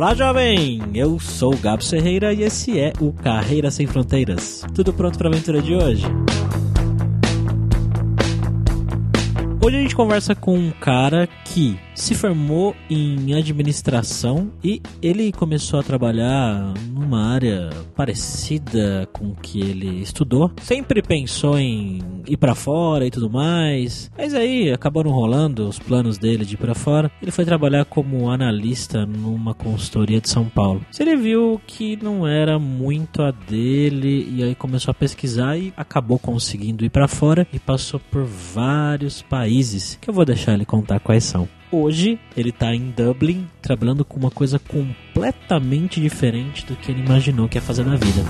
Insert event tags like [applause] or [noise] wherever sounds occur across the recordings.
Olá, jovem! Eu sou o Gabo Ferreira e esse é o Carreira Sem Fronteiras. Tudo pronto para a aventura de hoje? Hoje a gente conversa com um cara que se formou em administração e ele começou a trabalhar numa área parecida com que ele estudou. Sempre pensou em ir para fora e tudo mais, mas aí acabaram rolando os planos dele de ir para fora. Ele foi trabalhar como analista numa consultoria de São Paulo. Ele viu que não era muito a dele e aí começou a pesquisar e acabou conseguindo ir para fora e passou por vários países que eu vou deixar ele contar quais são. Hoje ele está em Dublin trabalhando com uma coisa completamente diferente do que ele imaginou que ia fazer na vida.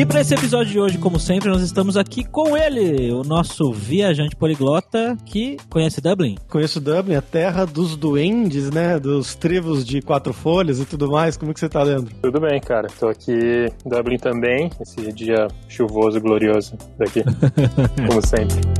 E para esse episódio de hoje, como sempre, nós estamos aqui com ele, o nosso viajante poliglota que conhece Dublin. Conheço Dublin, a terra dos duendes, né? Dos trevos de quatro folhas e tudo mais. Como é que você tá, Leandro? Tudo bem, cara. Tô aqui em Dublin também, esse dia chuvoso e glorioso daqui, [laughs] como sempre.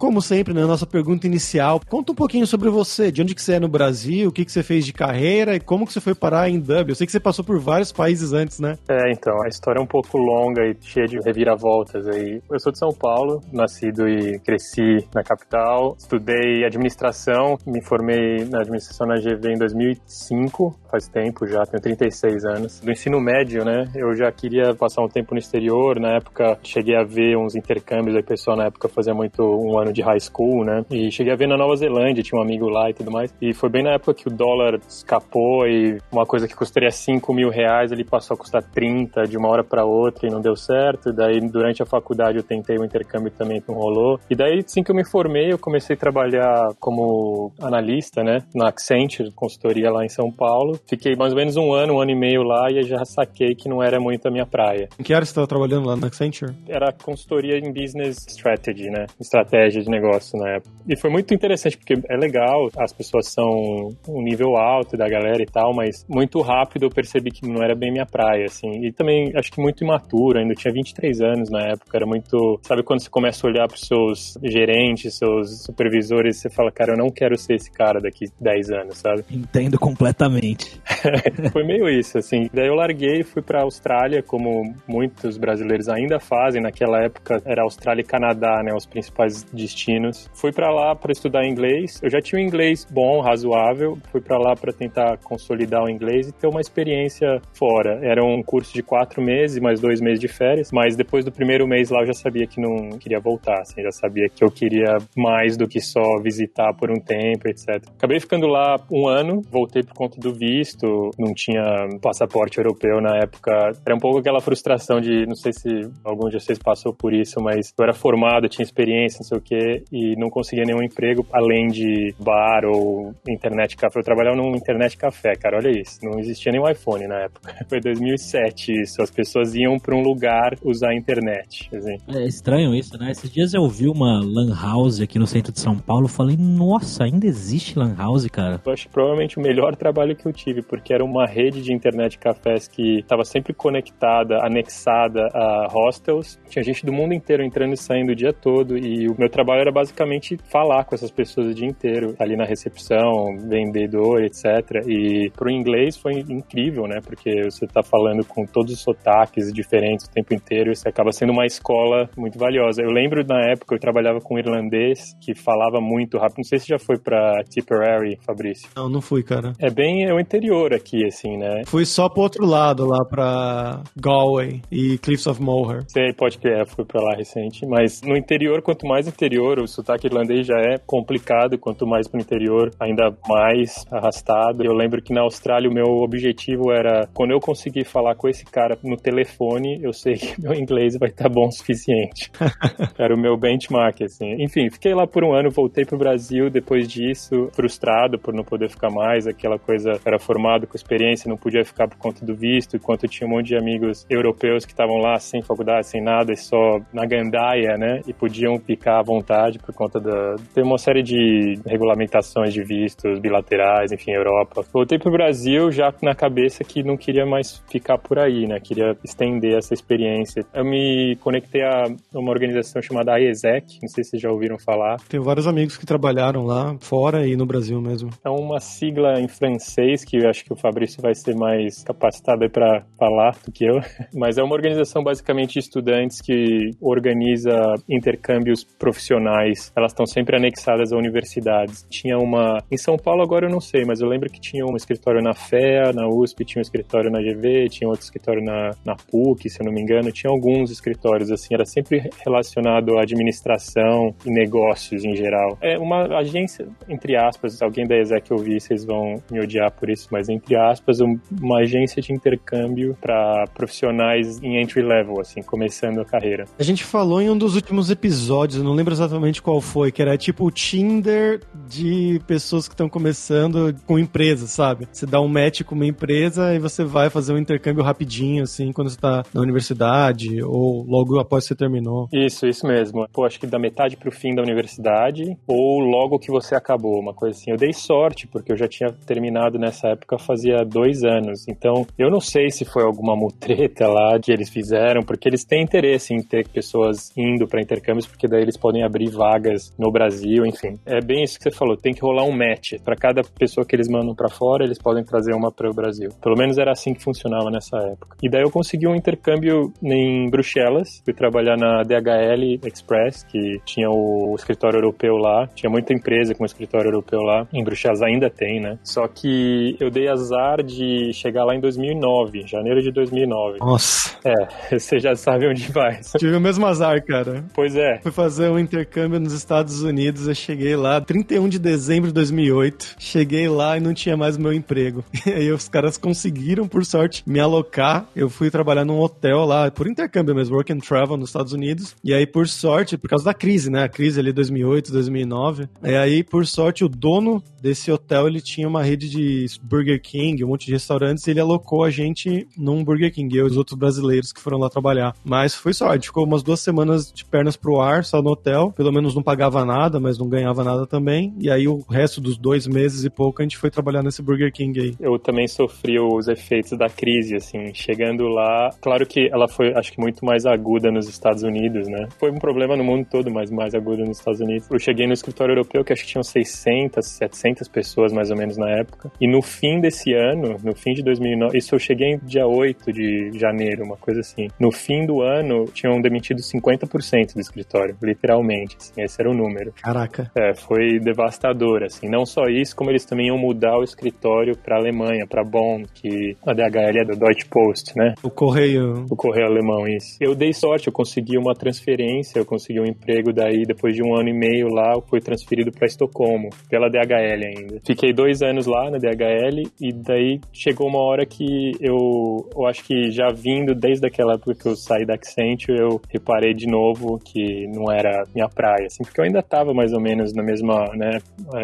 Como sempre, na né, nossa pergunta inicial, conta um pouquinho sobre você, de onde que você é no Brasil, o que que você fez de carreira e como que você foi parar em Dublin. Eu sei que você passou por vários países antes, né? É, então, a história é um pouco longa e cheia de reviravoltas aí. Eu sou de São Paulo, nascido e cresci na capital, estudei administração, me formei na administração na GV em 2005, faz tempo já, tenho 36 anos. Do ensino médio, né, eu já queria passar um tempo no exterior, na época cheguei a ver uns intercâmbios, aí o pessoal na época fazia muito um ano de high school, né? E cheguei a ver na Nova Zelândia, tinha um amigo lá e tudo mais. E foi bem na época que o dólar escapou e uma coisa que custaria 5 mil reais, ele passou a custar 30 de uma hora para outra e não deu certo. E daí, durante a faculdade, eu tentei o intercâmbio também, não rolou. E daí, assim que eu me formei, eu comecei a trabalhar como analista, né? Na Accenture, consultoria lá em São Paulo. Fiquei mais ou menos um ano, um ano e meio lá e já saquei que não era muito a minha praia. Em que área você estava trabalhando lá na Accenture? Era consultoria em business strategy, né? Estratégia de negócio na época. E foi muito interessante, porque é legal, as pessoas são um nível alto da galera e tal, mas muito rápido eu percebi que não era bem minha praia, assim. E também acho que muito imaturo, ainda tinha 23 anos na época, era muito. Sabe quando você começa a olhar para os seus gerentes, seus supervisores, você fala, cara, eu não quero ser esse cara daqui 10 anos, sabe? Entendo completamente. [laughs] foi meio isso, assim. Daí eu larguei e fui para Austrália, como muitos brasileiros ainda fazem. Naquela época era Austrália e Canadá, né? Os principais destinos. Fui para lá para estudar inglês. Eu já tinha um inglês bom, razoável. Fui para lá para tentar consolidar o inglês e ter uma experiência fora. Era um curso de quatro meses, mais dois meses de férias. Mas depois do primeiro mês lá eu já sabia que não queria voltar. Assim, já sabia que eu queria mais do que só visitar por um tempo, etc. Acabei ficando lá um ano. Voltei por conta do visto. Não tinha passaporte europeu na época. Era um pouco aquela frustração de, não sei se algum de vocês passou por isso, mas eu era formado, tinha experiência, não sei o que e não conseguia nenhum emprego além de bar ou internet café. Eu trabalhava num internet café, cara, olha isso. Não existia nem o iPhone na época. [laughs] Foi 2007 isso. As pessoas iam para um lugar usar a internet. Assim. É estranho isso, né? Esses dias eu vi uma lan house aqui no centro de São Paulo. Falei, nossa, ainda existe lan house, cara. Eu acho provavelmente o melhor trabalho que eu tive, porque era uma rede de internet cafés que estava sempre conectada, anexada a hostels. Tinha gente do mundo inteiro entrando e saindo o dia todo e o meu trabalho era basicamente falar com essas pessoas o dia inteiro, ali na recepção, vendedor, etc. E pro inglês foi incrível, né? Porque você tá falando com todos os sotaques diferentes o tempo inteiro, você acaba sendo uma escola muito valiosa. Eu lembro na época eu trabalhava com um irlandês que falava muito rápido. Não sei se já foi para Tipperary, Fabrício. Não, não fui, cara. É bem é o interior aqui, assim, né? Fui só pro outro lado, lá pra Galway e Cliffs of Moher. Sei, pode que é, fui pra lá recente. Mas no interior, quanto mais interior, o sotaque irlandês já é complicado, quanto mais pro interior, ainda mais arrastado. Eu lembro que na Austrália o meu objetivo era, quando eu conseguir falar com esse cara no telefone, eu sei que meu inglês vai estar tá bom o suficiente. [laughs] era o meu benchmark, assim. Enfim, fiquei lá por um ano, voltei pro Brasil depois disso, frustrado por não poder ficar mais, aquela coisa, era formado com experiência, não podia ficar por conta do visto, enquanto tinha um monte de amigos europeus que estavam lá sem faculdade, sem nada, e só na gandaia, né? E podiam ficar à vontade por conta da... Tem uma série de regulamentações de vistos bilaterais, enfim, Europa. Voltei pro Brasil já na cabeça que não queria mais ficar por aí, né? Queria estender essa experiência. Eu me conectei a uma organização chamada IESEC, não sei se vocês já ouviram falar. Tenho vários amigos que trabalharam lá, fora e no Brasil mesmo. É uma sigla em francês que eu acho que o Fabrício vai ser mais capacitado para falar do que eu, [laughs] mas é uma organização basicamente de estudantes que organiza intercâmbios profissionais. Elas estão sempre anexadas a universidades. Tinha uma em São Paulo agora eu não sei, mas eu lembro que tinha um escritório na FEA, na USP, tinha um escritório na GV, tinha outro escritório na, na PUC, se eu não me engano, tinha alguns escritórios assim, era sempre relacionado à administração e negócios em geral. É uma agência entre aspas, alguém da ESEC ouvir, vocês vão me odiar por isso, mas entre aspas, uma agência de intercâmbio para profissionais em entry level, assim, começando a carreira. A gente falou em um dos últimos episódios, eu não lembro exatamente qual foi, que era tipo o Tinder de pessoas que estão começando com empresas, sabe? Você dá um match com uma empresa e você vai fazer um intercâmbio rapidinho, assim, quando você tá na universidade ou logo após você terminou. Isso, isso mesmo. Pô, acho que da metade pro fim da universidade ou logo que você acabou, uma coisa assim. Eu dei sorte, porque eu já tinha terminado nessa época fazia dois anos. Então, eu não sei se foi alguma mutreta lá que eles fizeram, porque eles têm interesse em ter pessoas indo para intercâmbios, porque daí eles podem abrir vagas no Brasil, enfim. É bem isso que você falou, tem que rolar um match. Para cada pessoa que eles mandam para fora, eles podem trazer uma para o Brasil. Pelo menos era assim que funcionava nessa época. E daí eu consegui um intercâmbio em Bruxelas, fui trabalhar na DHL Express, que tinha o escritório europeu lá, tinha muita empresa com escritório europeu lá, em Bruxelas ainda tem, né? Só que eu dei azar de chegar lá em 2009, janeiro de 2009. Nossa. É, [laughs] você já sabe onde vai. Tive o mesmo azar, cara. Pois é. Fui fazer um intercâmbio nos Estados Unidos, eu cheguei lá 31 de dezembro de 2008. Cheguei lá e não tinha mais meu emprego. [laughs] E aí os caras conseguiram, por sorte, me alocar. Eu fui trabalhar num hotel lá, por intercâmbio mesmo, work and travel nos Estados Unidos. E aí, por sorte, por causa da crise, né? A crise ali 2008, 2009. E aí, por sorte, o dono desse hotel, ele tinha uma rede de Burger King, um monte de restaurantes, e ele alocou a gente num Burger King, eu e os outros brasileiros que foram lá trabalhar. Mas foi sorte, ficou umas duas semanas de pernas pro ar, só no hotel, pelo menos não pagava nada, mas não ganhava nada também, e aí o resto dos dois meses e pouco a gente foi trabalhar nesse Burger King aí. Eu também sofri os efeitos da crise, assim, chegando lá, claro que ela foi, acho que muito mais aguda nos Estados Unidos, né? Foi um problema no mundo todo, mas mais aguda nos Estados Unidos. Eu cheguei no escritório europeu, que acho que tinham 600, 700 pessoas mais ou menos na época, e no fim desse ano, no fim de 2009, isso eu cheguei dia 8 de janeiro, uma coisa assim. No fim do ano, tinham demitido 50% do escritório, literalmente, assim, esse era o número. Caraca. É, foi devastador, assim. Não só isso, como eles também iam mudar o escritório para Alemanha, para Bonn, que a DHL é do Deutsche Post, né? O correio. O correio alemão, isso. Eu dei sorte, eu consegui uma transferência, eu consegui um emprego daí, depois de um ano e meio lá, eu fui transferido para Estocolmo, pela DHL ainda. Fiquei dois anos lá na DHL e daí chegou uma hora que eu, eu acho que já vindo desde aquela época que eu saí da Accenture, eu reparei de novo que não era minha praia, assim, porque eu ainda estava mais ou menos na mesma, né,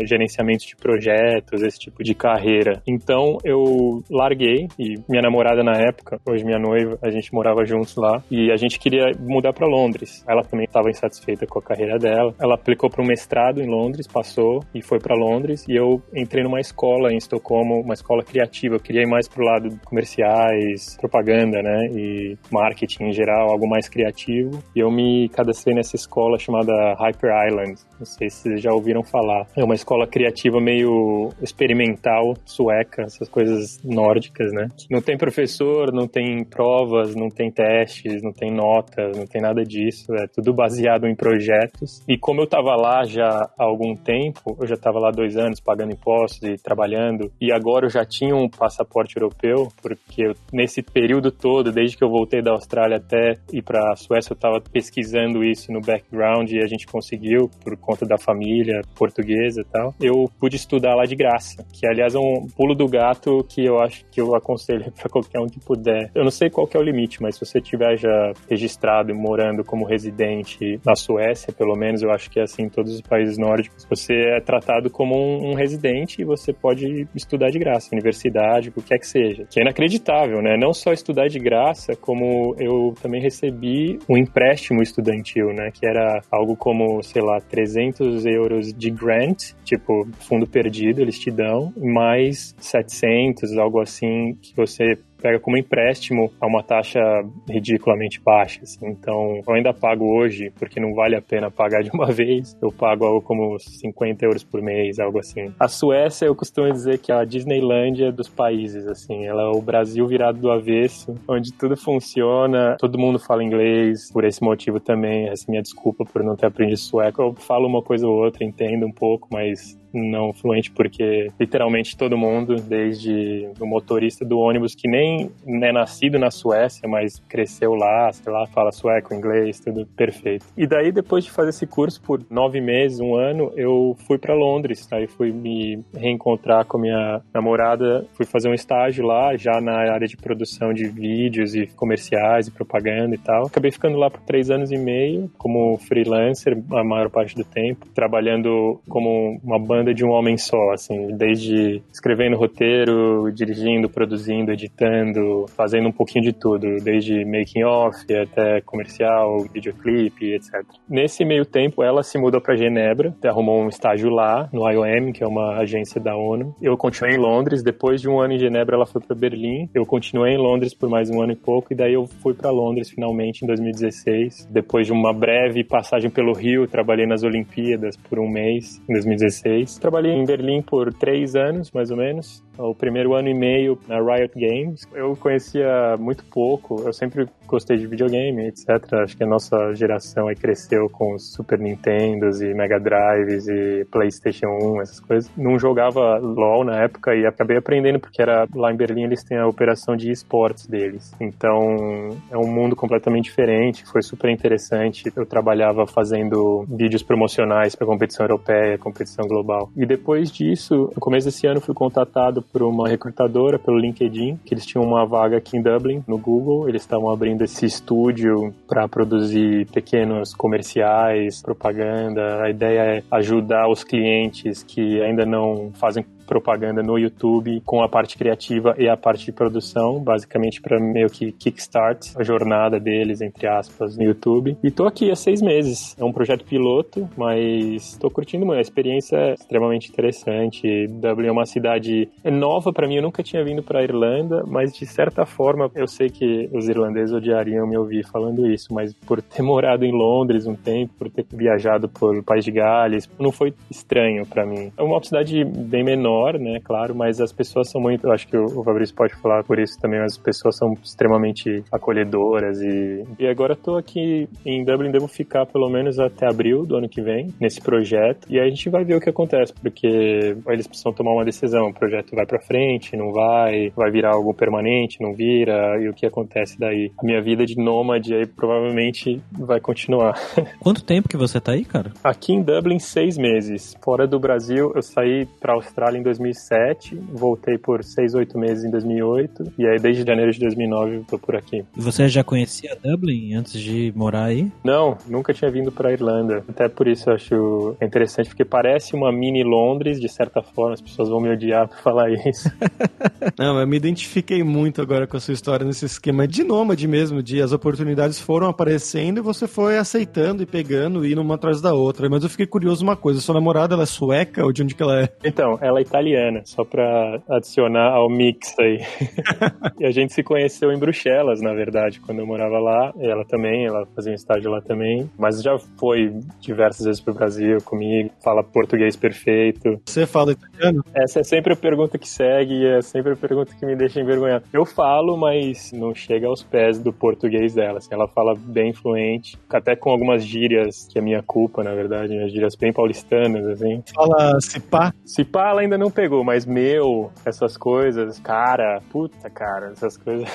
gerenciamento de projetos, esse tipo de carreira. Então eu larguei e minha namorada na época, hoje minha noiva, a gente morava juntos lá e a gente queria mudar para Londres. Ela também estava insatisfeita com a carreira dela. Ela aplicou para um mestrado em Londres, passou e foi para Londres e eu entrei numa escola em Estocolmo, uma escola criativa. Eu queria ir mais pro lado comerciais, propaganda, né, e marketing em geral, algo mais criativo. E eu me cadastrei nessa escola chamada Hyper Island, Não sei se vocês já ouviram falar. É uma escola criativa meio experimental, sueca, essas coisas nórdicas, né? Não tem professor, não tem provas, não tem testes, não tem notas, não tem nada disso. É tudo baseado em projetos. E como eu estava lá já há algum tempo, eu já estava lá dois anos pagando impostos e trabalhando, e agora eu já tinha um passaporte europeu, porque eu, nesse período todo, desde que eu voltei da Austrália até ir para a Suécia, eu estava pesquisando isso no background a gente conseguiu, por conta da família portuguesa e tal. Eu pude estudar lá de graça, que aliás é um pulo do gato que eu acho que eu aconselho [laughs] para qualquer um que puder. Eu não sei qual é o limite, mas se você tiver já registrado e morando como residente na Suécia, pelo menos eu acho que é assim em todos os países nórdicos, você é tratado como um, um residente e você pode estudar de graça, universidade, o que é que seja. Que é inacreditável, né? Não só estudar de graça, como eu também recebi um empréstimo estudantil, né? Que era algo como, sei lá, 300 euros de grant, tipo, fundo perdido, eles te dão, mais 700, algo assim, que você pega como empréstimo a uma taxa ridiculamente baixa. Assim. Então, eu ainda pago hoje, porque não vale a pena pagar de uma [laughs] vez. Eu pago algo como 50 euros por mês, algo assim. A Suécia, eu costumo dizer que é a Disneylândia dos países, assim. Ela é o Brasil virado do avesso, onde tudo funciona, todo mundo fala inglês. Por esse motivo também, essa é minha desculpa por não ter aprendido sueco. Eu falo uma coisa ou outra, entendo um pouco, mas não fluente porque literalmente todo mundo, desde o motorista do ônibus que nem é nascido na Suécia, mas cresceu lá, sei lá, fala sueco, inglês, tudo perfeito. E daí depois de fazer esse curso por nove meses, um ano, eu fui para Londres, aí fui me reencontrar com minha namorada, fui fazer um estágio lá, já na área de produção de vídeos e comerciais e propaganda e tal. Acabei ficando lá por três anos e meio como freelancer a maior parte do tempo, trabalhando como uma banda de um homem só, assim, desde escrevendo roteiro, dirigindo, produzindo, editando, fazendo um pouquinho de tudo, desde making off até comercial, videoclipe, etc. Nesse meio tempo, ela se mudou para Genebra, arrumou um estágio lá no IOM, que é uma agência da ONU. Eu continuei em Londres, depois de um ano em Genebra, ela foi para Berlim. Eu continuei em Londres por mais um ano e pouco e daí eu fui para Londres finalmente em 2016. Depois de uma breve passagem pelo Rio, trabalhei nas Olimpíadas por um mês em 2016 Trabalhei em Berlim por três anos, mais ou menos o primeiro ano e meio na Riot Games. Eu conhecia muito pouco, eu sempre gostei de videogame, etc. Acho que a nossa geração aí cresceu com Super Nintendos e Mega Drives e PlayStation 1, essas coisas. Não jogava LoL na época e acabei aprendendo porque era lá em Berlim eles têm a operação de esportes deles. Então é um mundo completamente diferente, foi super interessante. Eu trabalhava fazendo vídeos promocionais para competição europeia, competição global. E depois disso, no começo desse ano fui contatado por uma recrutadora pelo LinkedIn, que eles tinham uma vaga aqui em Dublin, no Google. Eles estavam abrindo esse estúdio para produzir pequenos comerciais, propaganda. A ideia é ajudar os clientes que ainda não fazem propaganda no YouTube com a parte criativa e a parte de produção, basicamente para meio que kickstart a jornada deles, entre aspas, no YouTube. E tô aqui há seis meses. É um projeto piloto, mas tô curtindo muito. A experiência é extremamente interessante. Dublin é uma cidade nova para mim. Eu nunca tinha vindo para Irlanda, mas de certa forma eu sei que os irlandeses odiariam me ouvir falando isso, mas por ter morado em Londres um tempo, por ter viajado por País de Gales, não foi estranho para mim. É uma cidade bem menor menor, né, claro, mas as pessoas são muito, eu acho que o Fabrício pode falar por isso também, as pessoas são extremamente acolhedoras e, e agora estou aqui em Dublin, devo ficar pelo menos até abril do ano que vem, nesse projeto, e aí a gente vai ver o que acontece, porque eles precisam tomar uma decisão, o projeto vai para frente, não vai, vai virar algo permanente, não vira, e o que acontece daí? A minha vida de nômade aí provavelmente vai continuar. [laughs] Quanto tempo que você tá aí, cara? Aqui em Dublin, seis meses. Fora do Brasil, eu saí pra Austrália em 2007, voltei por seis, oito meses em 2008, e aí desde janeiro de 2009 tô por aqui. E você já conhecia Dublin antes de morar aí? Não, nunca tinha vindo pra Irlanda. Até por isso eu acho interessante, porque parece uma mini Londres, de certa forma, as pessoas vão me odiar por falar isso. [laughs] Não, eu me identifiquei muito agora com a sua história nesse esquema de nômade mesmo, de as oportunidades foram aparecendo e você foi aceitando e pegando e indo uma atrás da outra. Mas eu fiquei curioso uma coisa, sua namorada ela é sueca ou de onde que ela é? Então, ela é italiana, só pra adicionar ao mix aí. [laughs] e a gente se conheceu em Bruxelas, na verdade, quando eu morava lá. Ela também, ela fazia um estágio lá também. Mas já foi diversas vezes pro Brasil comigo, fala português perfeito. Você fala italiano? Essa é sempre a pergunta que segue e é sempre a pergunta que me deixa envergonhado. Eu falo, mas não chega aos pés do português dela. Assim, ela fala bem fluente, até com algumas gírias, que é minha culpa, na verdade, as gírias bem paulistanas, assim. Fala cipá? Cipá ela ainda não pegou, mas meu, essas coisas, cara, puta cara, essas coisas.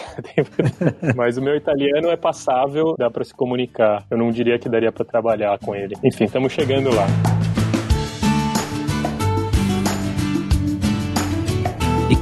[laughs] mas o meu italiano é passável, dá para se comunicar. Eu não diria que daria para trabalhar com ele. Enfim, estamos chegando lá.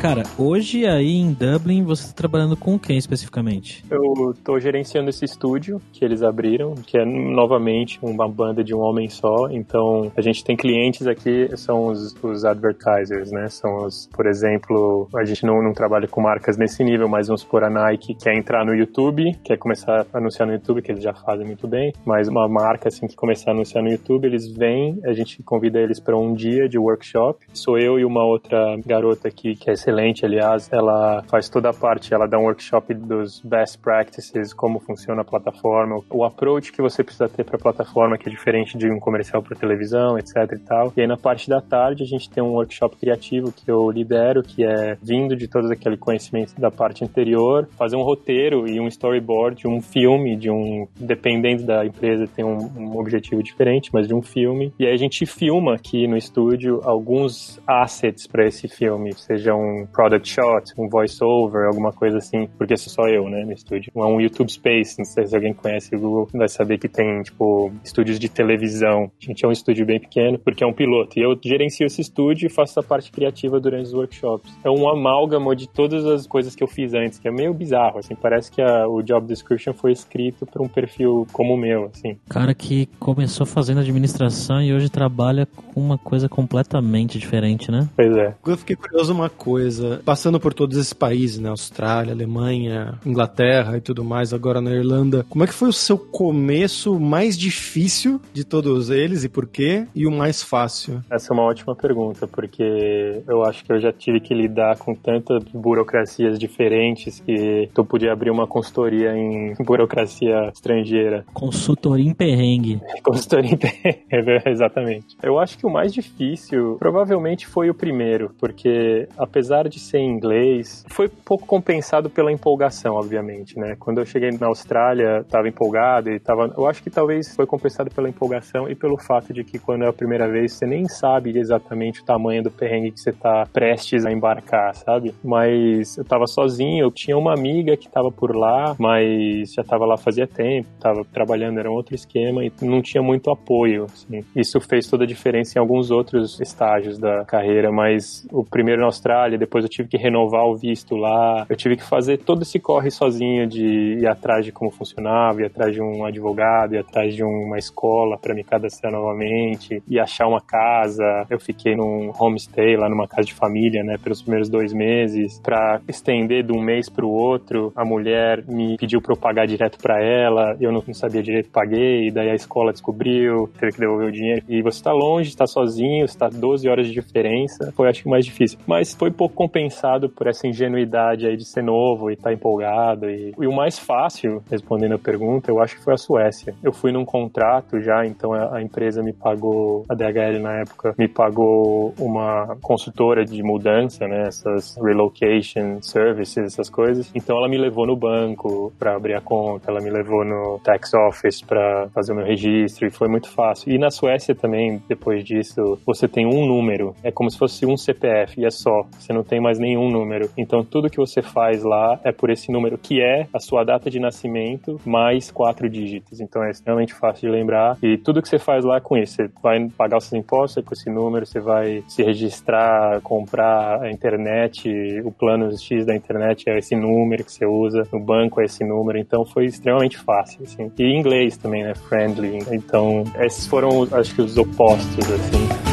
Cara, hoje aí em Dublin você está trabalhando com quem especificamente? Eu estou gerenciando esse estúdio que eles abriram, que é novamente uma banda de um homem só. Então a gente tem clientes aqui, são os, os advertisers, né? São os, por exemplo, a gente não, não trabalha com marcas nesse nível, mas vamos supor a Nike quer entrar no YouTube, quer começar a anunciar no YouTube, que eles já fazem muito bem, mas uma marca assim que começar a anunciar no YouTube, eles vêm, a gente convida eles para um dia de workshop. Sou eu e uma outra garota aqui que é excelente, aliás, ela faz toda a parte, ela dá um workshop dos best practices, como funciona a plataforma, o approach que você precisa ter para a plataforma, que é diferente de um comercial para televisão, etc e tal. E aí na parte da tarde a gente tem um workshop criativo que eu lidero, que é vindo de todo aquele conhecimento da parte anterior, fazer um roteiro e um storyboard um filme, de um, dependendo da empresa, tem um, um objetivo diferente, mas de um filme. E aí a gente filma aqui no estúdio alguns assets para esse filme, seja um product shot, um voice-over, alguma coisa assim, porque sou só eu, né, no estúdio. É um YouTube Space, não sei se alguém conhece o Google, vai saber que tem, tipo, estúdios de televisão. A gente é um estúdio bem pequeno, porque é um piloto. E eu gerencio esse estúdio e faço a parte criativa durante os workshops. É um amálgama de todas as coisas que eu fiz antes, que é meio bizarro, assim, parece que a, o job description foi escrito para um perfil como o meu, assim. Cara que começou fazendo administração e hoje trabalha com uma coisa completamente diferente, né? Pois é. Eu fiquei curioso uma coisa coisa, passando por todos esses países, né? Austrália, Alemanha, Inglaterra e tudo mais, agora na Irlanda. Como é que foi o seu começo mais difícil de todos eles e por quê? E o mais fácil? Essa é uma ótima pergunta, porque eu acho que eu já tive que lidar com tantas burocracias diferentes que tu podia abrir uma consultoria em [laughs] burocracia estrangeira. Consultoria em perrengue. [laughs] consultoria em perrengue, [laughs] exatamente. Eu acho que o mais difícil provavelmente foi o primeiro, porque apesar apesar de ser inglês, foi pouco compensado pela empolgação, obviamente, né? Quando eu cheguei na Austrália, estava empolgado e tava, eu acho que talvez foi compensado pela empolgação e pelo fato de que quando é a primeira vez, você nem sabe exatamente o tamanho do perrengue que você tá prestes a embarcar, sabe? Mas eu tava sozinho, eu tinha uma amiga que tava por lá, mas já tava lá fazia tempo, tava trabalhando, era um outro esquema e não tinha muito apoio, assim. Isso fez toda a diferença em alguns outros estágios da carreira, mas o primeiro na Austrália, depois eu tive que renovar o visto lá, eu tive que fazer todo esse corre sozinho de ir atrás de como funcionava, ir atrás de um advogado, ir atrás de uma escola para me cadastrar novamente, e achar uma casa. Eu fiquei num homestay lá numa casa de família, né, pelos primeiros dois meses, para estender de um mês para o outro. A mulher me pediu para eu pagar direto para ela, eu não, sabia direito, paguei, daí a escola descobriu, teve que devolver o dinheiro. E você está longe, está sozinho, está 12 horas de diferença, foi acho que mais difícil. Mas foi pouco compensado por essa ingenuidade aí de ser novo e estar tá empolgado. E, e, o mais fácil, respondendo a pergunta, eu acho que foi a Suécia. Eu fui num contrato já, então a, empresa me pagou, a DHL na época, me pagou uma consultora de mudança, né? Essas relocation services, essas coisas. Então ela me levou no banco para abrir a conta, ela me levou no tax office para fazer o meu registro e foi muito fácil. E na Suécia também, depois disso, você tem um número, é como se fosse um CPF e é só. Você não tem mais nenhum número. Então tudo que você faz lá é por esse número, que é a sua data de nascimento mais quatro dígitos. Então é extremamente fácil de lembrar. E tudo que você faz lá é com isso. Você vai pagar os seus impostos é com esse número, você vai se registrar, comprar a internet, o plano X da internet é esse número que você usa, no banco é esse número. Então foi extremamente fácil. Assim. E inglês também, né? Friendly. Então esses foram, acho que, os opostos, assim.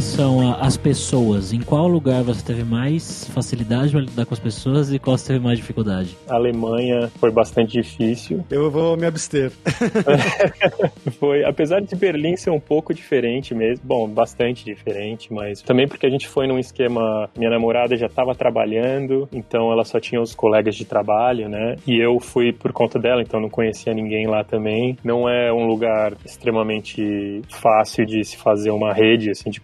Relação às pessoas, em qual lugar você teve mais facilidade para lidar com as pessoas e qual você teve mais dificuldade? A Alemanha foi bastante difícil. [laughs] Eu vou me abster. [laughs] foi, apesar de Berlim ser um pouco diferente mesmo, bom, bastante diferente, mas também porque a gente foi num esquema, minha namorada já estava trabalhando, então ela só tinha os colegas de trabalho, né? E eu fui por conta dela, então não conhecia ninguém lá também. Não é um lugar extremamente fácil de se fazer uma rede assim de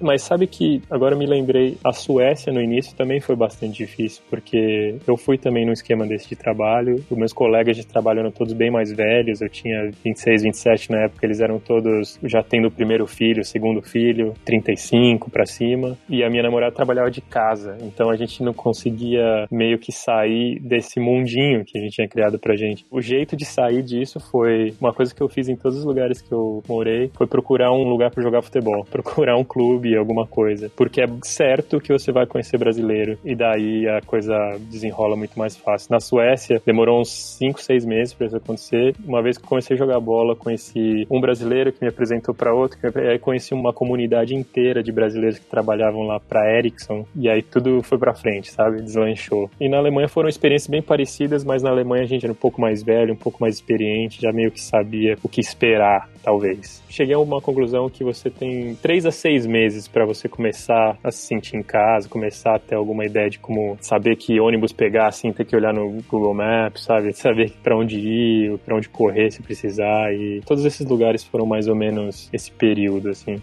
mas sabe que agora me lembrei, a Suécia no início também foi bastante difícil, porque eu fui também num esquema desse de trabalho, os meus colegas de trabalho eram todos bem mais velhos, eu tinha 26, 27 na época, eles eram todos já tendo o primeiro filho, o segundo filho, 35 para cima, e a minha namorada trabalhava de casa, então a gente não conseguia meio que sair desse mundinho que a gente tinha criado pra gente. O jeito de sair disso foi uma coisa que eu fiz em todos os lugares que eu morei, foi procurar um lugar para jogar futebol, [laughs] procurar um clube, alguma coisa, porque é certo que você vai conhecer brasileiro e daí a coisa desenrola muito mais fácil. Na Suécia demorou uns 5, 6 meses para isso acontecer. Uma vez que comecei a jogar bola, conheci um brasileiro que me apresentou para outro, que aí conheci uma comunidade inteira de brasileiros que trabalhavam lá para Ericsson e aí tudo foi para frente, sabe? Deslanchou. E na Alemanha foram experiências bem parecidas, mas na Alemanha a gente era um pouco mais velho, um pouco mais experiente, já meio que sabia o que esperar, talvez. Cheguei a uma conclusão que você tem três a seis meses para você começar a se sentir em casa, começar a ter alguma ideia de como saber que ônibus pegar, assim, ter que olhar no Google Maps, sabe? [laughs] Saber para onde ir, para onde correr se precisar. E todos esses lugares foram mais ou menos esse período, assim.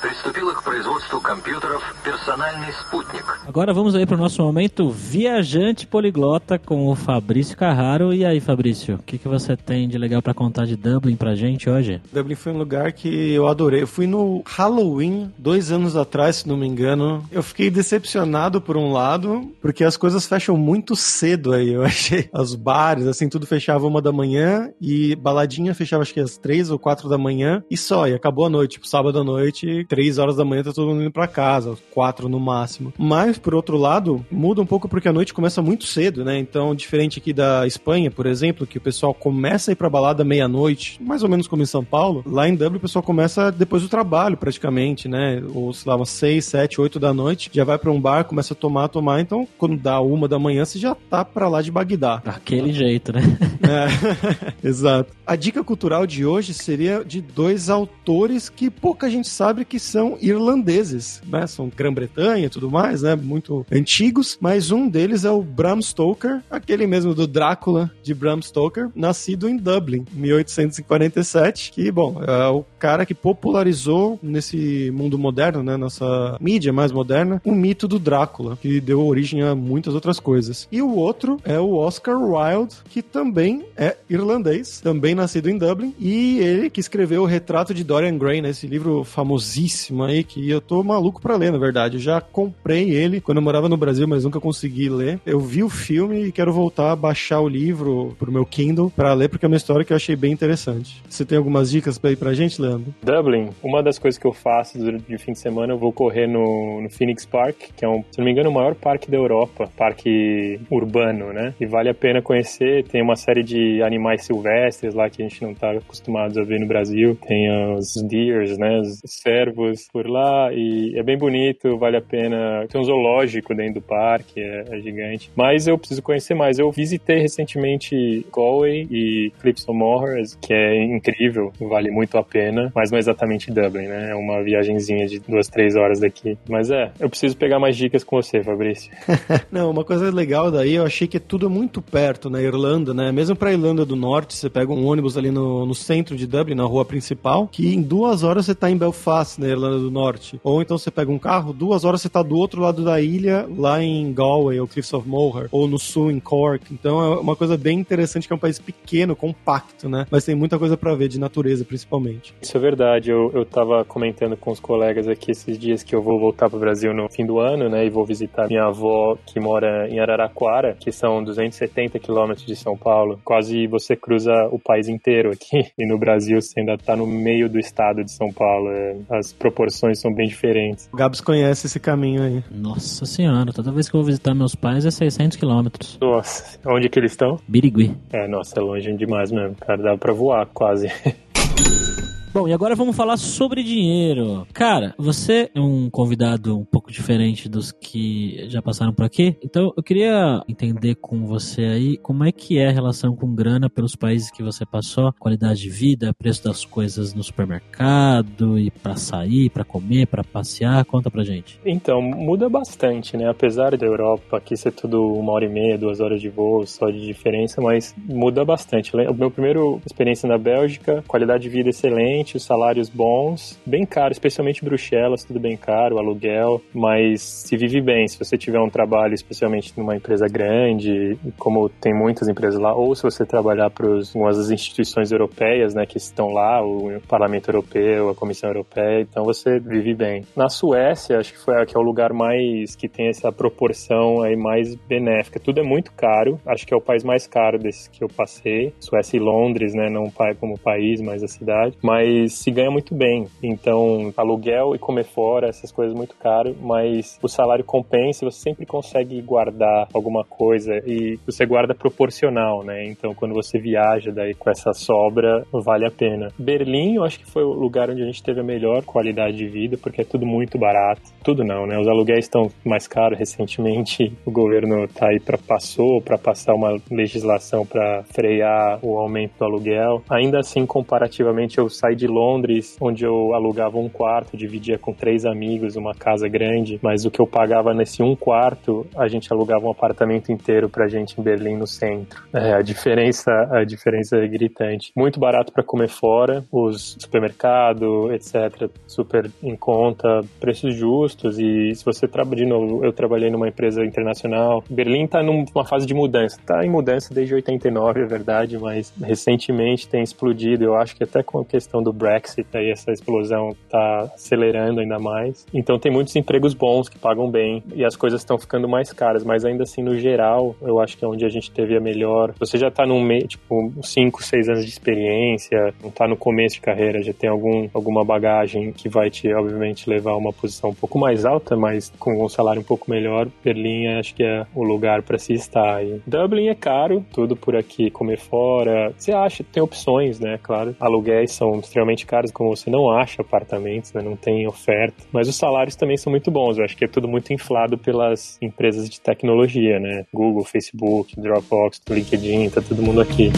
приступила к производству компьютеров «Персональный спутник». Agora vamos aí para o nosso momento viajante poliglota com o Fabrício Carraro. E aí, Fabrício, o que, que você tem de legal para contar de Dublin pra gente hoje? Dublin foi um lugar que eu adorei. Eu fui no Halloween, dois anos atrás, se não me engano. Eu fiquei decepcionado por um lado, porque as coisas fecham muito cedo aí. Eu [laughs] achei os bares, assim, tudo fechava uma da manhã e baladinha fechava acho que às três ou quatro da manhã e só, e acabou a noite. Tipo, sábado à noite, três horas da manhã tá todo mundo indo pra casa, quatro no máximo. Mas, por outro lado, muda um pouco porque a noite começa muito cedo, né? Então, diferente aqui da Espanha, por exemplo, que o pessoal começa a ir pra balada meia-noite, mais ou menos como em São Paulo, lá em Dublin o pessoal começa depois do trabalho, praticamente, né? Ou, sei lá, umas seis, sete, oito da noite, já vai pra um bar, começa a tomar, tomar, então quando dá uma da manhã, você já tá pra lá de Bagdá. Daquele jeito, né? É, [laughs] exato. A dica cultural de hoje seria de dois autores que pouca gente sabe que são irlandeses, né? São Grã-Bretanha e tudo mais, né? Muito antigos, mas um deles é o Bram Stoker, aquele mesmo do Drácula de Bram Stoker, nascido em Dublin, 1847, que, bom, é o cara que popularizou nesse mundo moderno, né? Nossa mídia mais moderna, o mito do Drácula, que deu origem a muitas outras coisas. E o outro é o Oscar Wilde, que também é irlandês, também nascido em Dublin, e ele que escreveu o Retrato de Dorian Gray, né? Esse livro famosíssimo aí, que eu tô maluco pra ler, na verdade. Eu já comprei ele quando eu morava no Brasil, mas nunca consegui ler. Eu vi o filme e quero voltar a baixar o livro pro meu Kindle pra ler, porque é uma história que eu achei bem interessante. Você tem algumas dicas ir pra gente, Leandro? Dublin, uma das coisas que eu faço durante o fim de semana, eu vou correr no, no Phoenix Park, que é um, se não me engano, o maior parque da Europa, parque urbano, né? E vale a pena conhecer. Tem uma série de animais silvestres lá que a gente não tá acostumado a ver no Brasil. Tem os deers, né? Os cervos por lá e é bem bonito, vale a pena. Tem um zoológico dentro do parque, é, é gigante. Mas eu preciso conhecer mais. Eu visitei recentemente Galway e Clipson Moher, que é incrível, vale muito a pena, mas não é exatamente Dublin, né? É uma viagenzinha de duas, três horas daqui. Mas é, eu preciso pegar mais dicas com você, Fabrício. [laughs] Não, uma coisa legal daí, eu achei que é tudo muito perto na Irlanda, né? Mesmo pra Irlanda do Norte, você pega um ônibus ali no, no centro de Dublin, na rua principal, que em duas horas você tá em Belfast, na Irlanda do Norte. Ou então você pega um carro, duas horas você tá do outro lado da ilha, lá em Galway, ou Cliffs of Moher, ou no sul, em Cork. Então é uma coisa bem interessante, que é um país pequeno, compacto, né? Mas tem muita coisa para ver, de natureza principalmente. Isso é verdade. Eu, eu tava comentando com os colegas aqui esses dias que eu vou voltar pro Brasil no fim do ano, né? E vou visitar minha avó que mora em Araraquara, que são 270 quilômetros de São Paulo. Quase você cruza o país inteiro aqui. [laughs] E no Brasil você ainda tá no meio do estado de São Paulo. É, as proporções são bem diferentes. O Gabs conhece esse caminho aí. Nossa senhora, toda vez que eu vou visitar meus pais é 600 quilômetros. Nossa, onde que eles estão? Birigui. É, nossa, é longe demais mesmo, cara. Dá pra voar quase. [laughs] Bom, e agora vamos falar sobre dinheiro. Cara, você é um convidado um pouco diferente dos que já passaram por aqui, então eu queria entender com você aí como é que é a relação com grana pelos países que você passou, qualidade de vida, preço das coisas no supermercado e para sair, para comer, para passear, conta pra gente. Então, muda bastante, né? Apesar da Europa aqui ser tudo uma hora e meia, duas horas de voo só de diferença, mas muda bastante. O meu primeiro experiência na Bélgica, qualidade de vida excelente, os salários bons, bem caro, especialmente Bruxelas, tudo bem caro, aluguel, mas se vive bem. Se você tiver um trabalho, especialmente numa empresa grande, como tem muitas empresas lá, ou se você trabalhar para as instituições europeias, né, que estão lá, o Parlamento Europeu, a Comissão Europeia, então você vive bem. Na Suécia, acho que foi que é o lugar mais que tem essa proporção aí mais benéfica. Tudo é muito caro, acho que é o país mais caro desses que eu passei. Suécia e Londres, né, não como país, mas a cidade, mas se ganha muito bem. Então, aluguel e comer fora, essas coisas muito caro, mas o salário compensa, você sempre consegue guardar alguma coisa e você guarda proporcional, né? Então, quando você viaja daí com essa sobra, vale a pena. Berlim, eu acho que foi o lugar onde a gente teve a melhor qualidade de vida, porque é tudo muito barato. Tudo não, né? Os aluguéis estão mais caros recentemente. [laughs] O governo tá aí para passou para passar uma legislação para frear o aumento do aluguel. Ainda assim, comparativamente, eu saí de Londres, onde eu alugava um quarto, dividia com três amigos, uma casa grande, mas o que eu pagava nesse um quarto, a gente alugava um apartamento inteiro pra gente em Berlim no centro. É, a diferença, a diferença é gritante. Muito barato para comer fora, os supermercado, etc, super em conta, preços justos e se você trabalha de novo, eu trabalhei numa empresa internacional. Berlim tá numa fase de mudança, tá em mudança desde 89, é verdade, mas recentemente tem explodido. Eu acho que até com a questão do Brexit aí essa explosão tá acelerando ainda mais. Então tem muitos empregos bons que pagam bem e as coisas estão ficando mais caras, mas ainda assim no geral, eu acho que é onde a gente teve a melhor. Você já tá num meio, tipo, 5, 6 anos de experiência, não tá no começo de carreira, já tem algum alguma bagagem que vai te obviamente levar a uma posição um pouco mais alta, mas com um salário um pouco melhor, Berlim acho que é o lugar para se estar. E Dublin é caro, tudo por aqui comer fora. Você acha, tem opções, né? Claro. Aluguéis são extremamente caros, como você não acha apartamentos, né? Não tem oferta. Mas os salários também são muito bons. Eu acho que é tudo muito inflado pelas empresas de tecnologia, né? Google, Facebook, Dropbox, LinkedIn, tá todo mundo aqui.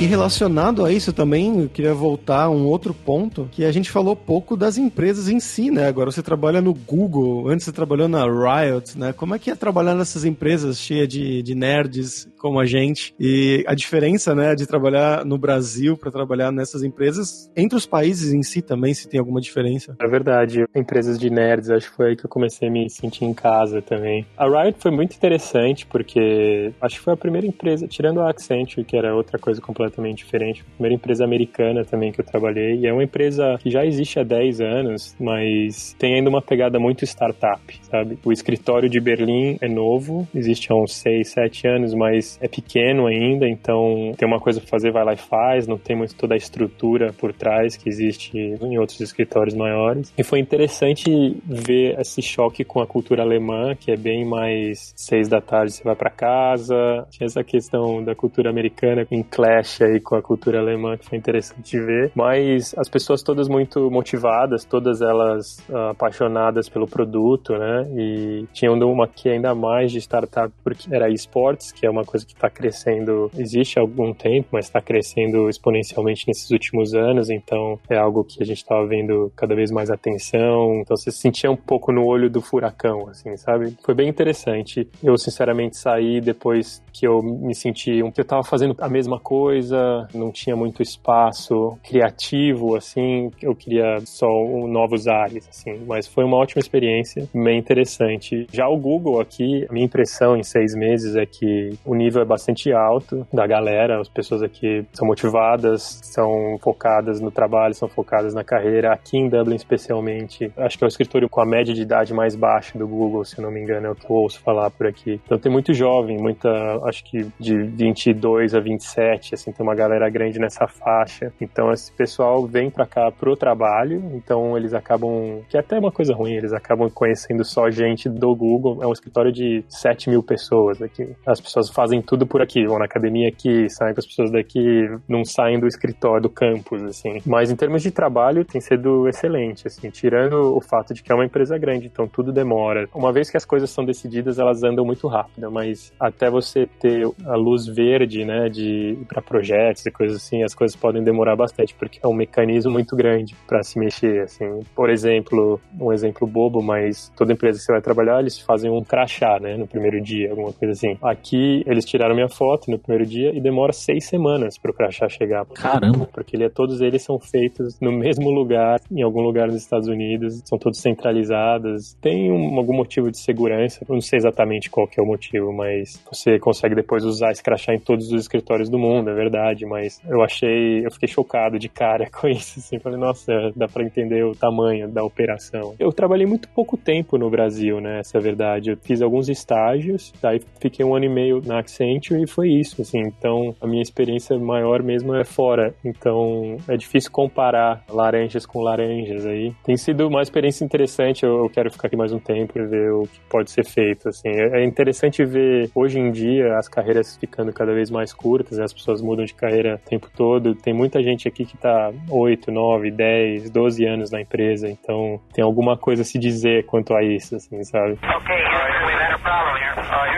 E relacionado a isso também, eu queria voltar a um outro ponto, que a gente falou pouco das empresas em si, né? Agora você trabalha no Google, antes você trabalhou na Riot, né? Como é que é trabalhar nessas empresas cheias de, de nerds como a gente? E a diferença, né, de trabalhar no Brasil para trabalhar nessas empresas, entre os países em si também, se tem alguma diferença? É verdade, empresas de nerds, acho que foi aí que eu comecei a me sentir em casa também. A Riot foi muito interessante, porque acho que foi a primeira empresa, tirando a Accenture, que era outra coisa completamente diferente. A primeira empresa americana também que eu trabalhei. E é uma empresa que já existe há 10 anos, mas tem ainda uma pegada muito startup, sabe? O escritório de Berlim é novo, existe há uns 6, 7 anos, mas é pequeno ainda, então tem uma coisa pra fazer, vai lá e faz, não tem muito toda a estrutura por trás que existe em outros escritórios maiores. E foi interessante ver esse choque com a cultura alemã, que é bem mais seis da tarde você vai para casa, tinha essa questão da cultura americana em clash aí com a cultura alemã que foi interessante ver. Mas as pessoas todas muito motivadas, todas elas uh, apaixonadas pelo produto, né? E tinha uma que ainda mais de startup, porque era esportes, que é uma coisa que está crescendo, existe há algum tempo, mas está crescendo exponencialmente nesses últimos anos, então é algo que a gente estava vendo cada vez mais atenção. Então você se sentia um pouco no olho do furacão, assim, sabe? Foi bem interessante. Eu, sinceramente, saí depois que eu me senti um eu estava fazendo a mesma coisa coisa, não tinha muito espaço criativo, assim, eu queria só novos ares, assim, mas foi uma ótima experiência, bem interessante. Já o Google aqui, a minha impressão em seis meses é que o nível é bastante alto da galera, as pessoas aqui são motivadas, são focadas no trabalho, são focadas na carreira, aqui em Dublin especialmente, acho que é o escritório com a média de idade mais baixa do Google, se não me engano, é o que eu ouço falar por aqui. Então tem muito jovem, muita, acho que de 22 a 27, assim, tem uma galera grande nessa faixa. Então esse pessoal vem para cá pro trabalho, então eles acabam, que é até uma coisa ruim, eles acabam conhecendo só gente do Google. É um escritório de 7 mil pessoas aqui. As pessoas fazem tudo por aqui, vão na academia aqui, saem com as pessoas daqui, não saem do escritório, do campus, assim. Mas em termos de trabalho, tem sido excelente, assim, tirando o fato de que é uma empresa grande, então tudo demora. Uma vez que as coisas são decididas, elas andam muito rápido, mas até você ter a luz verde, né, de para projetos e coisas assim, as coisas podem demorar bastante, porque é um mecanismo muito grande para se mexer, assim. Por exemplo, um exemplo bobo, mas toda empresa que você vai trabalhar, eles fazem um crachá, né, no primeiro dia, alguma coisa assim. Aqui, eles tiraram minha foto no primeiro dia e demora seis semanas para o crachá chegar. Caramba! Porque ele, todos eles são feitos no mesmo lugar, em algum lugar nos Estados Unidos, são todos centralizados. Tem um, algum motivo de segurança, não sei exatamente qual que é o motivo, mas você consegue depois usar esse crachá em todos os escritórios do mundo, é verdade, mas eu achei, eu fiquei chocado de cara [laughs] com isso, assim, falei, nossa, dá para entender o tamanho da operação. Eu trabalhei muito pouco tempo no Brasil, né, essa é a verdade. Eu fiz alguns estágios, daí fiquei um ano e meio na Accenture e foi isso, assim. Então, a minha experiência maior mesmo é fora. Então, é difícil comparar laranjas com laranjas aí. Tem sido uma experiência interessante. Eu, quero ficar aqui mais um tempo e ver o que pode ser feito, assim. É, é interessante ver hoje em dia as carreiras ficando cada vez mais curtas, as pessoas mudam de carreira o tempo todo. Tem muita gente aqui que tá 8, 9, 10, 12 anos na empresa, então tem alguma coisa a se dizer quanto a isso, assim, sabe? Okay, we've had a problem here.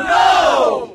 no.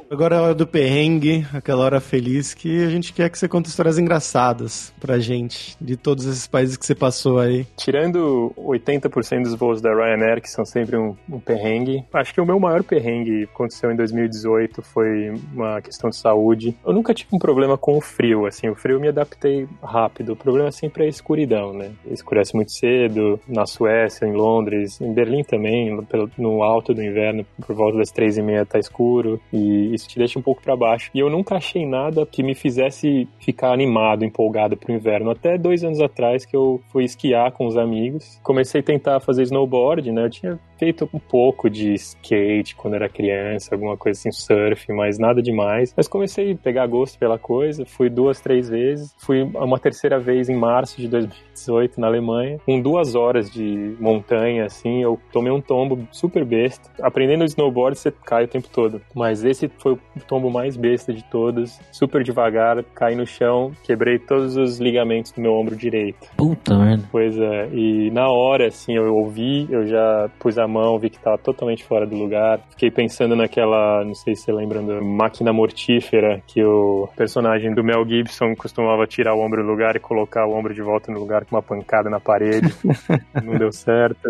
Agora é a hora do perrengue, aquela hora feliz que a gente quer que você conte histórias engraçadas pra gente, de todos esses países que você passou aí. Tirando 80% dos voos da Ryanair, que são sempre um, um, perrengue, acho que o meu maior perrengue aconteceu em 2018 foi uma questão de saúde. Eu nunca tive um problema com o frio, assim, o frio eu me adaptei rápido. O problema sempre é a escuridão, né? Escurece muito cedo, na Suécia, em Londres, em Berlim também, no alto do inverno, por volta das três e meia tá escuro, e isso te deixa um pouco para baixo. E eu nunca achei nada que me fizesse ficar animado, empolgado pro inverno. Até dois anos atrás que eu fui esquiar com os amigos. Comecei a tentar fazer snowboard, né? Eu tinha feito um pouco de skate quando era criança, alguma coisa assim, surf, mas nada demais. Mas comecei a pegar gosto pela coisa, fui duas, três vezes. Fui uma terceira vez em março de 2018 na Alemanha, com duas horas de montanha, assim, eu tomei um tombo super besta. Aprendendo snowboard, você cai o tempo todo. Mas esse foi o tombo mais besta de todos, super devagar, caí no chão, quebrei todos os ligamentos do meu ombro direito. Puta merda. Pois é, e na hora, assim, eu ouvi, eu já pus a mão, vi que tava totalmente fora do lugar. Fiquei pensando naquela, não sei se você lembra da máquina mortífera que o personagem do Mel Gibson costumava tirar o ombro do lugar e colocar o ombro de volta no lugar com uma pancada na parede. [laughs] não deu certo.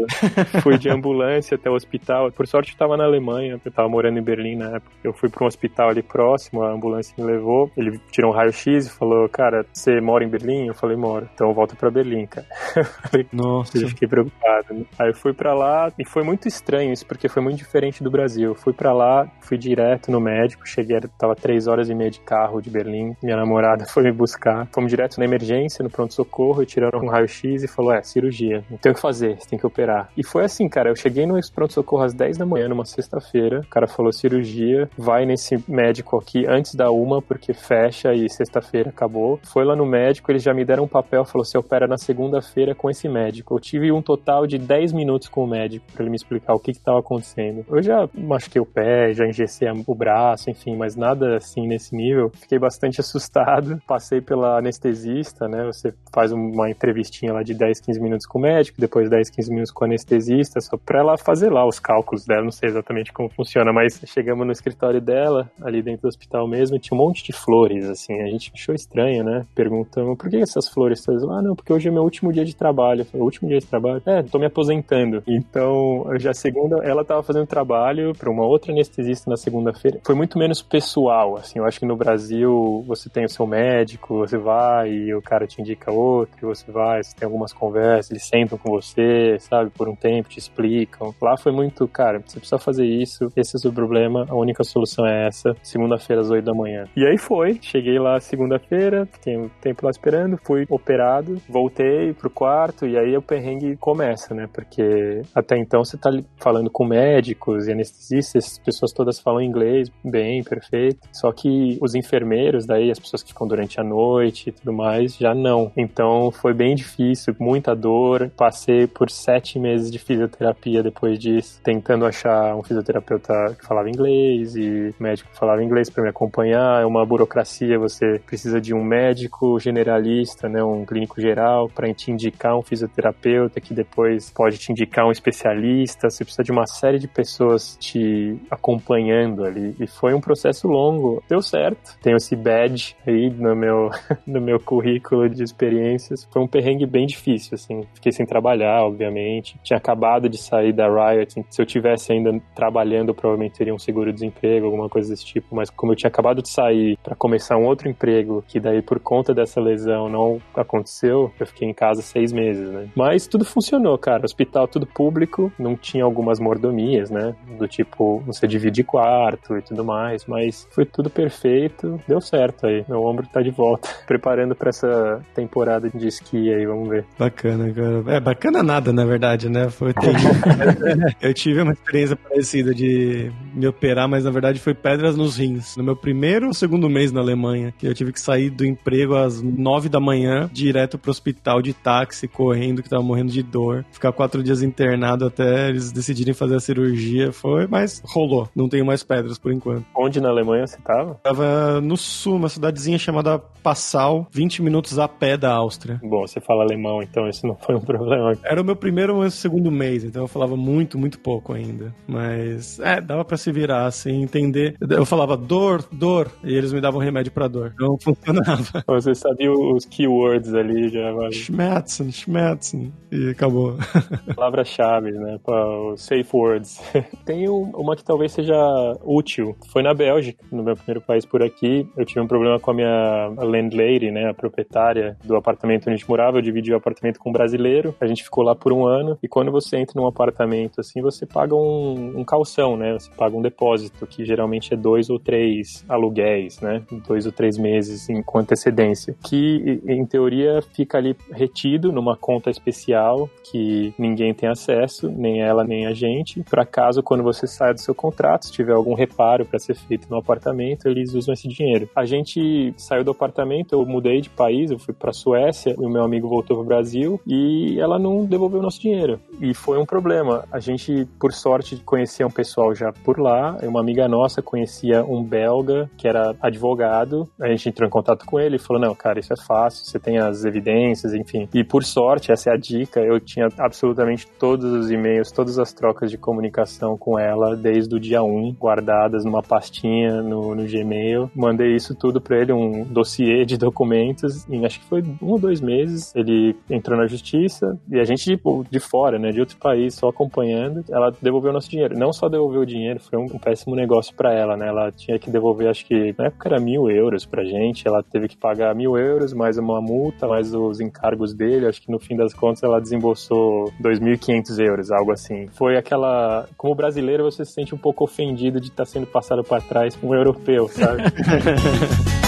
Fui de ambulância até o hospital. Por sorte eu tava na Alemanha, eu tava morando em Berlim na época. Eu fui para um hospital ali próximo, a ambulância me levou. Ele tirou um raio-x e falou: "Cara, você mora em Berlim?" Eu falei: "Moro". Então volta para Berlim, cara. [laughs] Nossa. Eu fiquei preocupado. Né? Aí eu fui para lá e foi muito estranho isso, porque foi muito diferente do Brasil. Fui para lá, fui direto no médico, cheguei, tava três horas e meia de carro de Berlim. Minha namorada [laughs] foi me buscar. Fomos direto na emergência, no pronto-socorro, tiraram um raio-x e falou: é, cirurgia. Não tem o que fazer, você tem que operar. E foi assim, cara, eu cheguei no pronto-socorro às 10 da manhã, numa sexta-feira. O cara falou: cirurgia, vai nesse médico aqui antes da uma, porque fecha e sexta-feira acabou. Foi lá no médico, eles já me deram um papel, falou: você opera na segunda-feira com esse médico. Eu tive um total de 10 minutos com o médico para ele me explicar o que estava acontecendo. Eu já machuquei o pé, já engessei o braço, enfim, mas nada assim nesse nível. Fiquei bastante [laughs] assustado. Passei pela anestesista, né? Você faz uma entrevistinha lá de 10, 15 minutos com o médico, depois 10, 15 minutos com o anestesista, só pra ela fazer lá os cálculos dela. Não sei exatamente como funciona, mas chegamos no escritório dela, ali dentro do hospital mesmo, tinha um monte de flores, assim. A gente achou estranho, né? Perguntamos, por que essas flores? Ah, não, porque hoje é meu último dia de trabalho. falei, último dia de trabalho? É, tô me aposentando. Então, já segunda, ela tava fazendo trabalho para uma outra anestesista na segunda-feira. Foi muito menos pessoal, assim. Eu acho que no Brasil você tem o seu médico, você vai e o cara te indica outro, você vai, você tem algumas conversas, eles sentam com você, sabe, por um tempo, te explicam. Lá foi muito, cara, você precisa fazer isso, esse é o seu problema, a única solução é essa, segunda-feira às 8 da manhã. E aí foi, cheguei lá segunda-feira, fiquei um tempo lá esperando, fui operado, voltei pro quarto e aí o perrengue começa, né? Porque até então você você tá falando com médicos e anestesistas, as pessoas todas falam inglês bem, perfeito. Só que os enfermeiros, daí as pessoas que ficam durante a noite e tudo mais, já não. Então foi bem difícil, muita dor. Passei por sete meses de fisioterapia depois disso, tentando achar um fisioterapeuta que falava inglês e médico que falava inglês para me acompanhar. É uma burocracia, você precisa de um médico generalista, né, um clínico geral, para te indicar um fisioterapeuta que depois pode te indicar um especialista. Você precisa de uma série de pessoas te acompanhando ali. E foi um processo longo. Deu certo. Tenho esse badge aí no meu, [laughs] no meu currículo de experiências. Foi um perrengue bem difícil, assim. Fiquei sem trabalhar, obviamente. Tinha acabado de sair da Riot. Se eu tivesse ainda trabalhando, provavelmente teria um seguro-desemprego, alguma coisa desse tipo. Mas como eu tinha acabado de sair para começar um outro emprego, que daí por conta dessa lesão não aconteceu, eu fiquei em casa seis meses, né? Mas tudo funcionou, cara. Hospital tudo público, não tinha algumas mordomias, né? Do tipo, você divide quarto e tudo mais, mas foi tudo perfeito, deu certo aí. Meu ombro tá de volta, [laughs] preparando para essa temporada de esqui aí, vamos ver. Bacana, cara. É, bacana nada, na verdade, né? Foi terrível. [laughs] eu tive uma experiência parecida de me operar, mas na verdade foi pedras nos rins. No meu primeiro ou segundo mês na Alemanha, que eu tive que sair do emprego às nove da manhã, direto pro hospital de táxi, correndo, que tava morrendo de dor. Ficar quatro dias internado até eles decidirem fazer a cirurgia. Foi, mas rolou. Não tenho mais pedras por enquanto. Onde na Alemanha você tava? Tava no sul, uma cidadezinha chamada Passau, 20 minutos a pé da Áustria. Bom, você fala alemão, então isso não foi um [laughs] problema. Era o meu primeiro ou segundo mês, então eu falava muito, muito pouco ainda. Mas, é, dava para se virar, assim, entender. Eu falava dor, dor, e eles me davam remédio para dor. Então [laughs] funcionava. Você sabia os keywords ali já. Schmerzen, Schmerzen. E acabou. [laughs] Palavras-chave, né? Os safe words. [laughs] Tem uma que talvez seja útil. Foi na Bélgica, no meu primeiro país por aqui. Eu tive um problema com a minha landlady, né? A proprietária do apartamento onde a gente morava. Eu dividi o apartamento com um brasileiro. A gente ficou lá por um ano. E quando você entra num apartamento assim, você paga um, um calção, né? Você paga um depósito, que geralmente é dois ou três aluguéis, né? Dois ou três meses em, com antecedência. Que, em teoria, fica ali retido numa conta especial que ninguém tem acesso, nem ela nem a gente. Para caso, quando você sai do seu contrato, se tiver algum reparo para ser feito no apartamento, eles usam esse dinheiro. A gente saiu do apartamento, eu mudei de país, eu fui para Suécia, o meu amigo voltou para o Brasil e ela não devolveu o nosso dinheiro. E foi um problema. A gente, por sorte, conhecia um pessoal já por lá. Uma amiga nossa conhecia um belga que era advogado. A gente entrou em contato com ele e falou: Não, cara, isso é fácil, você tem as evidências, enfim. E por sorte, essa é a dica, eu tinha absolutamente todos os e-mails, todas as trocas de comunicação com ela desde o dia 1, guardadas numa pastinha no, no Gmail. Mandei isso tudo para ele, um dossiê de documentos, em acho que foi um ou dois meses. Ele entrou na justiça e a gente, tipo, de fora, né, de outro país, só acompanhando. Ela devolveu o nosso dinheiro. Não só devolveu o dinheiro, foi um, um péssimo negócio para ela, né? Ela tinha que devolver, acho que na época era mil euros pra gente. Ela teve que pagar mil euros, mais uma multa, mais os encargos dele. Acho que no fim das contas ela desembolsou 2.500 euros, algo assim. Foi aquela. Como brasileiro, você se sente um pouco ofendido de estar tá sendo passado para trás por um europeu, sabe? [laughs]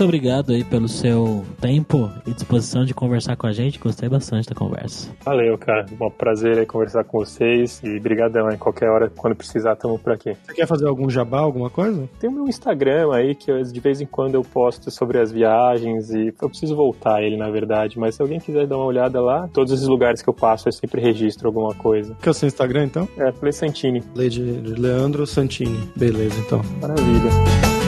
muito obrigado aí pelo seu tempo e disposição de conversar com a gente. Gostei bastante da conversa. Valeu, cara. Um prazer aí conversar com vocês e brigadão aí. Qualquer hora, quando precisar, estamos por aqui. Você quer fazer algum jabá, alguma coisa? Tem um Instagram aí que eu, de vez em quando eu posto sobre as viagens e eu preciso voltar ele, na verdade. Mas se alguém quiser dar uma olhada lá, todos esses lugares que eu passo eu sempre registro alguma coisa. Que é o seu Instagram, então? É, Play Santini. Play de Leandro Santini. Beleza, então. Maravilha.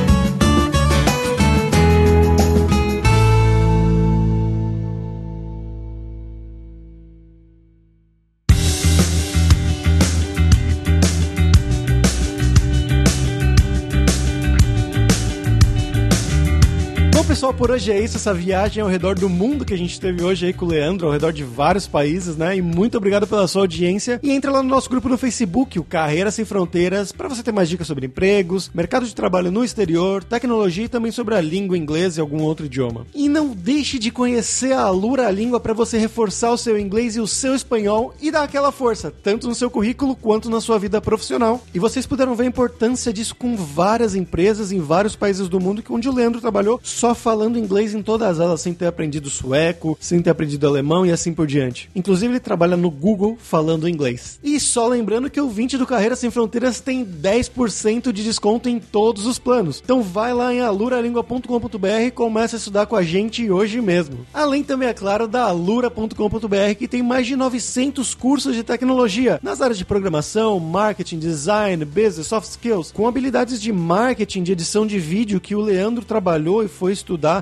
Por hoje é isso. Essa viagem ao redor do mundo que a gente teve hoje aí com o Leandro, ao redor de vários países, né? E muito obrigado pela sua audiência. E entra lá no nosso grupo no Facebook, o Carreira Sem Fronteiras, para você ter mais dicas sobre empregos, mercado de trabalho no exterior, tecnologia e também sobre a língua inglesa e algum outro idioma. E não deixe de conhecer a Alura Língua para você reforçar o seu inglês e o seu espanhol e dar aquela força, tanto no seu currículo quanto na sua vida profissional. E vocês puderam ver a importância disso com várias empresas em vários países do mundo onde o Leandro trabalhou só tava falando inglês em todas elas, sem ter aprendido sueco, sem ter aprendido alemão e assim por diante. Inclusive, ele trabalha no Google falando inglês. E só lembrando que o 20 do Carreira Sem Fronteiras tem 10% de desconto em todos os planos. Então vai lá em aluralingua.com.br e comece a estudar com a gente hoje mesmo. Além também, é claro, da alura.com.br, que tem mais de 900 cursos de tecnologia nas áreas de programação, marketing, design, business, soft skills, com habilidades de marketing, de edição de vídeo que o Leandro trabalhou e foi estudar.